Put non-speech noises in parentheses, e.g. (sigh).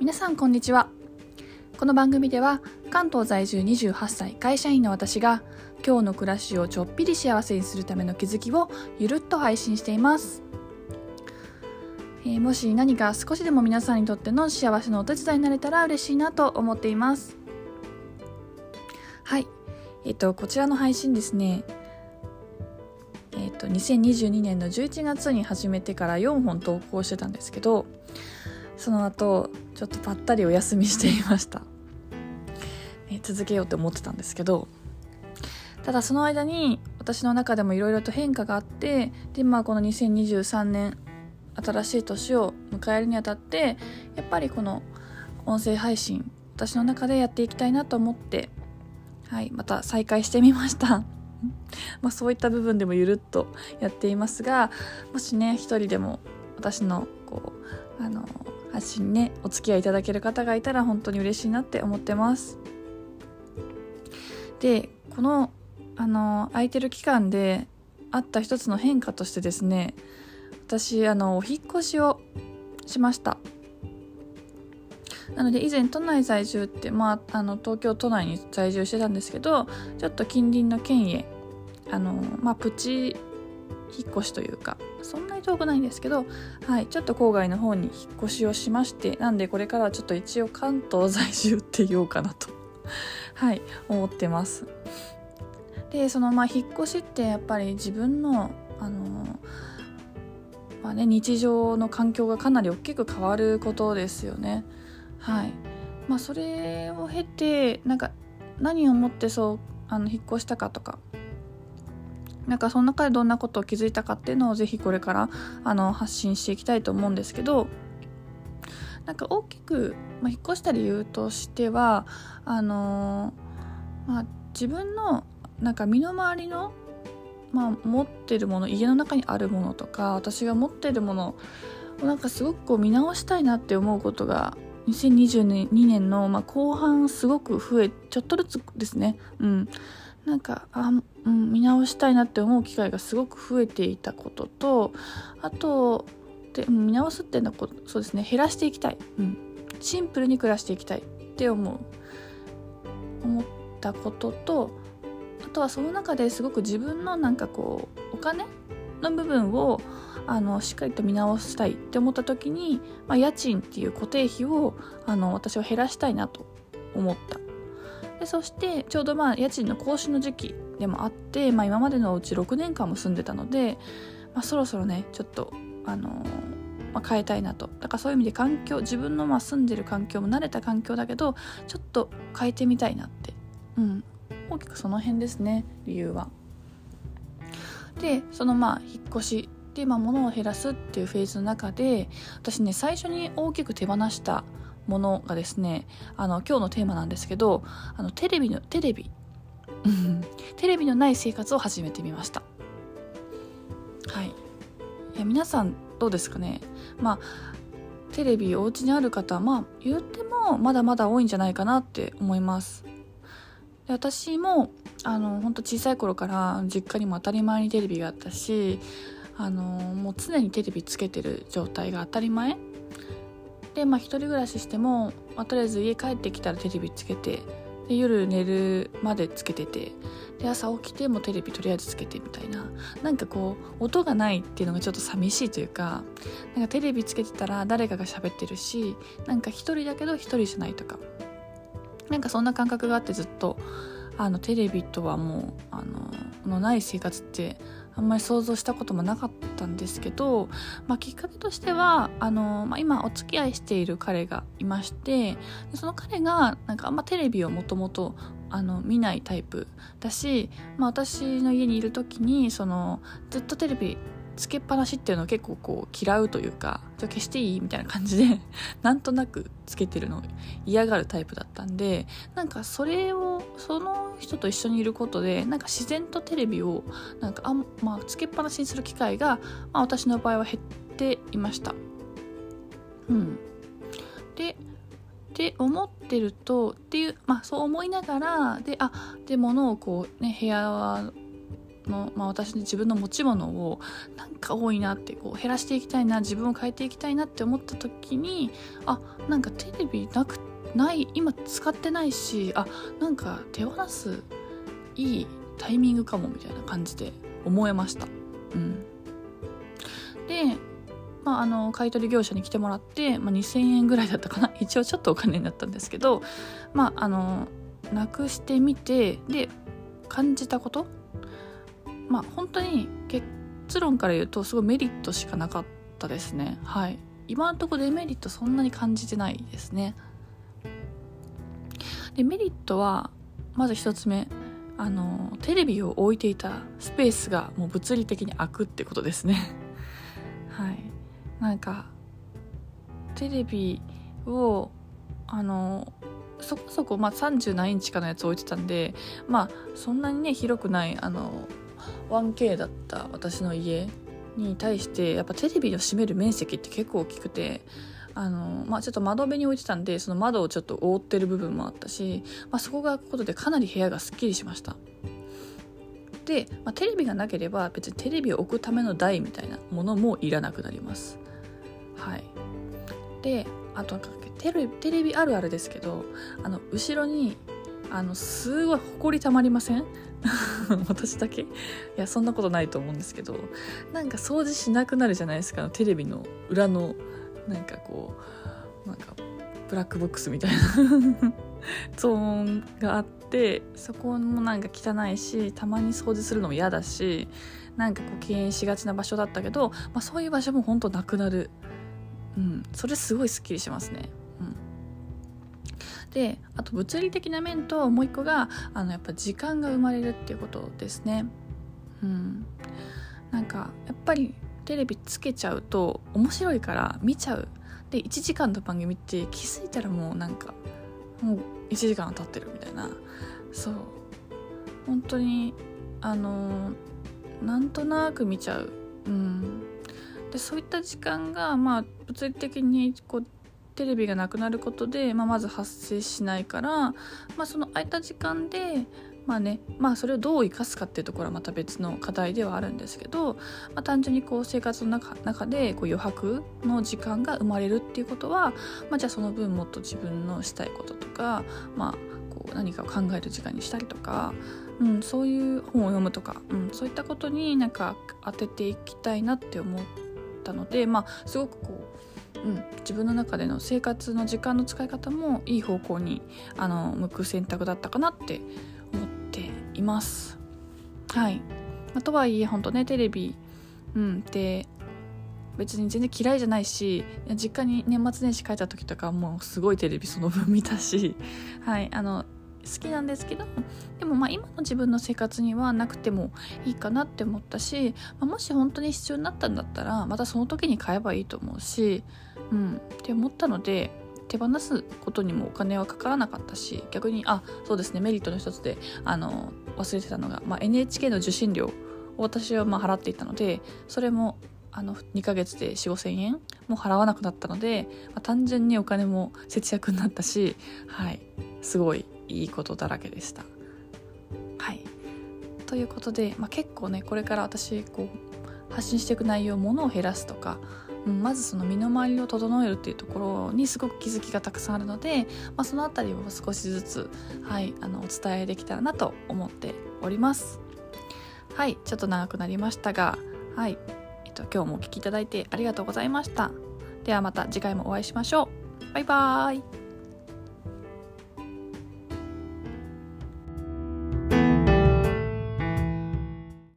皆さんこんにちは。この番組では関東在住28歳会社員の私が今日の暮らしをちょっぴり幸せにするための気づきをゆるっと配信しています、えーもし何か少しでも皆さんにとっての幸せのお手伝いになれたら嬉しいなと思っています。はい。えっ、とこちらの配信ですね。えっ、と2022年の11月に始めてから4本投稿してたんですけどその後ちょっとぱったりお休みしていました、え続けようと思ってたんですけどただその間に私の中でもいろいろと変化があってでまあこの2023年新しい年を迎えるにあたってやっぱりこの音声配信私の中でやっていきたいなと思ってはいまた再開してみました。(laughs) まそういった部分でもゆるっとやっていますがもしね一人でも私のこうあの発信ねお付き合いいただける方がいたら本当に嬉しいなって思ってます。でこのあの空いてる期間であった一つの変化としてですね私あのお引っ越しをしました。なので以前都内在住って、まあ、あの東京都内に在住してたんですけどちょっと近隣の県へあの、まあ、プチ引っ越しというかそんなに遠くないんですけど、はい、ちょっと郊外の方に引っ越しをしましてなんでこれからはちょっと一応関東在住って言おうかなと (laughs) はい思ってますでそのまあ引っ越しってやっぱり自分のあのまあね、日常の環境がかなり大きく変わることですよね。はいまあ、それを経てなんか何をもってそうあの引っ越したかとかなんかその中でどんなことを気づいたかっていうのをぜひこれからあの発信していきたいと思うんですけどなんか大きく、まあ、引っ越した理由としてはあのまあ、自分のなんか身の回りのまあ、持ってるもの家の中にあるものとか私が持ってるものをなんかすごくこう見直したいなって思うことが2022年の、ま、後半すごく増えちょっとずつですね。うん。なんかあ、うん、見直したいなって思う機会がすごく増えていたこととあとで見直すっていうのはそうですね減らしていきたい、うん、シンプルに暮らしていきたいって思う。思ったこととあとはその中ですごく自分のなんかこうお金の部分をあのしっかりと見直したいって思った時に、まあ、家賃っていう固定費をあの私は減らしたいなと思った。でそしてちょうどまあ家賃の更新の時期でもあって、まあ、今までのうち6年間も住んでたので、まあ、そろそろねちょっとあのまあ、変えたいなと。だからそういう意味で環境自分のまあ住んでる環境も慣れた環境だけどちょっと変えてみたいなって。うん。大きくその辺ですね理由は。でそのまあ引っ越しで、まあ、物を減らすっていうフェーズの中で私ね最初に大きく手放したものがですねあの今日のテーマなんですけどあのテレビのテレビ (laughs) テレビのない生活を始めてみました。はい。いや皆さんどうですかね？まあテレビお家にある方まあ言ってもまだまだ多いんじゃないかなって思います。で私もあの本当小さい頃から実家にも当たり前にテレビがあったしあのもう常にテレビつけてる状態が当たり前。でまあ一人暮らししても、まあ、とりあえず家帰ってきたらテレビつけてで夜寝るまでつけててで朝起きてもテレビとりあえずつけてみたいな。なんかこう音がないっていうのがちょっと寂しいというかなんかテレビつけてたら誰かが喋ってるしなんか一人だけど一人じゃないとか。なんかそんな感覚があってずっとあのテレビとはもうあののない生活ってあんまり想像したこともなかったんですけど、まあ、きっかけとしてはあの、まあ、今お付き合いしている彼がいましてその彼がなんかあんまテレビをもともとあの見ないタイプだし、まあ、私の家にいる時にそのずっとテレビつけっぱなしっていうのを結構こう嫌うというか「じゃ消していい?」みたいな感じで (laughs) なんとなくつけてるの嫌がるタイプだったんでなんかそれをその人と一緒にいることでなんか自然とテレビをなんかあ、まあ、つけっぱなしにする機会が、まあ、私の場合は減っていました。うん、でって思ってるとっていうまあそう思いながらであで物をこうね部屋はの、まあ、私の自分の持ち物をなんか多いなってこう減らしていきたいな自分を変えていきたいなって思った時にあなんかテレビなくない今使ってないしあなんか手放すいいタイミングかもみたいな感じで思えました。うん、でまあ、あの買取業者に来てもらって、まあ、2,000円ぐらいだったかな (laughs) 一応ちょっとお金になったんですけどまああのなくしてみてで感じたことまあ本当に結論から言うとすごいメリットしかなかったですね。はい。今のとこデメリットそんなに感じてないですね。でメリットはまず1つ目あのテレビを置いていたスペースがもう物理的に空くってことですね。(laughs) はい。なんかテレビをあのそこそこ、まあ、30何インチかのやつ置いてたんでまあそんなにね広くないあの 1K だった私の家に対してやっぱテレビを占める面積って結構大きくてあの、まあ、ちょっと窓辺に置いてたんでその窓をちょっと覆ってる部分もあったし、まあ、そこが開くことでかなり部屋がすっきりしました。で、まあ、テレビがなければ別にテレビを置くための台みたいなものもいらなくなります。はい。であとテレテレビあるあるですけどあの後ろにあのすごいほこりたまりません？(laughs) 私だけ？いやそんなことないと思うんですけど。なんか掃除しなくなるじゃないですかテレビの裏のなんかこうなんかブラックボックスみたいな。ゾーンがあってそこもなんか汚いしたまに掃除するのも嫌だしなんかこう敬遠しがちな場所だったけど、まあ、そういう場所も本当なくなる、うん、それすごいすっきりしますね。うん。であと物理的な面ともう一個があのやっぱ時間が生まれるっていうことですね。うん、なんかやっぱりテレビつけちゃうと面白いから見ちゃう。で1時間の番組って気づいたらもうなんかもう1時間経ってるみたいな。そう。本当にあのなんとなく見ちゃう、うん、でそういった時間がまあ物理的にこうテレビがなくなることで、まあ、まず発生しないから、まあ、その空いた時間でまあねまあそれをどう生かすかっていうところはまた別の課題ではあるんですけど、まあ、単純にこう生活の中中でこう余白の時間が生まれるっていうことは、まあ、じゃあその分もっと自分のしたいこととか、まあ、こう何かを考える時間にしたりとか、うん、そういう本を読むとか、うん、そういったことになんか当てていきたいなって思ったので、まあ、すごくこううん、自分の中での生活の時間の使い方もいい方向にあの向く選択だったかなっています。はい、まあ、とはいえ本当ねテレビ、うん、で別に全然嫌いじゃないし実家に年末年始帰った時とかもうすごいテレビその分見たし、(laughs) はい、あの好きなんですけどでもまあ今の自分の生活にはなくてもいいかなって思ったし、まあ、もし本当に必要になったんだったらまたその時に買えばいいと思うし、うん、って思ったので手放すことにもお金はかからなかったし逆にあそうですねメリットの一つであの忘れてたのが、まあ、NHK の受信料を私はまあ払っていたのでそれもあの2ヶ月で4 5千円も払わなくなったので、まあ、単純にお金も節約になったし、はい、すごいいいことだらけでした。はい。ということで、まあ、結構ねこれから私こう発信していく内容ものを減らすとかうん、まずその身の回りを整えるっていうところにすごく気づきがたくさんあるので、まあ、その辺りを少しずつ、はい、あのお伝えできたらなと思っております。はいちょっと長くなりましたがはい、えっと、今日もお聴きいただいてありがとうございました。ではまた次回もお会いしましょう。バイバーイ。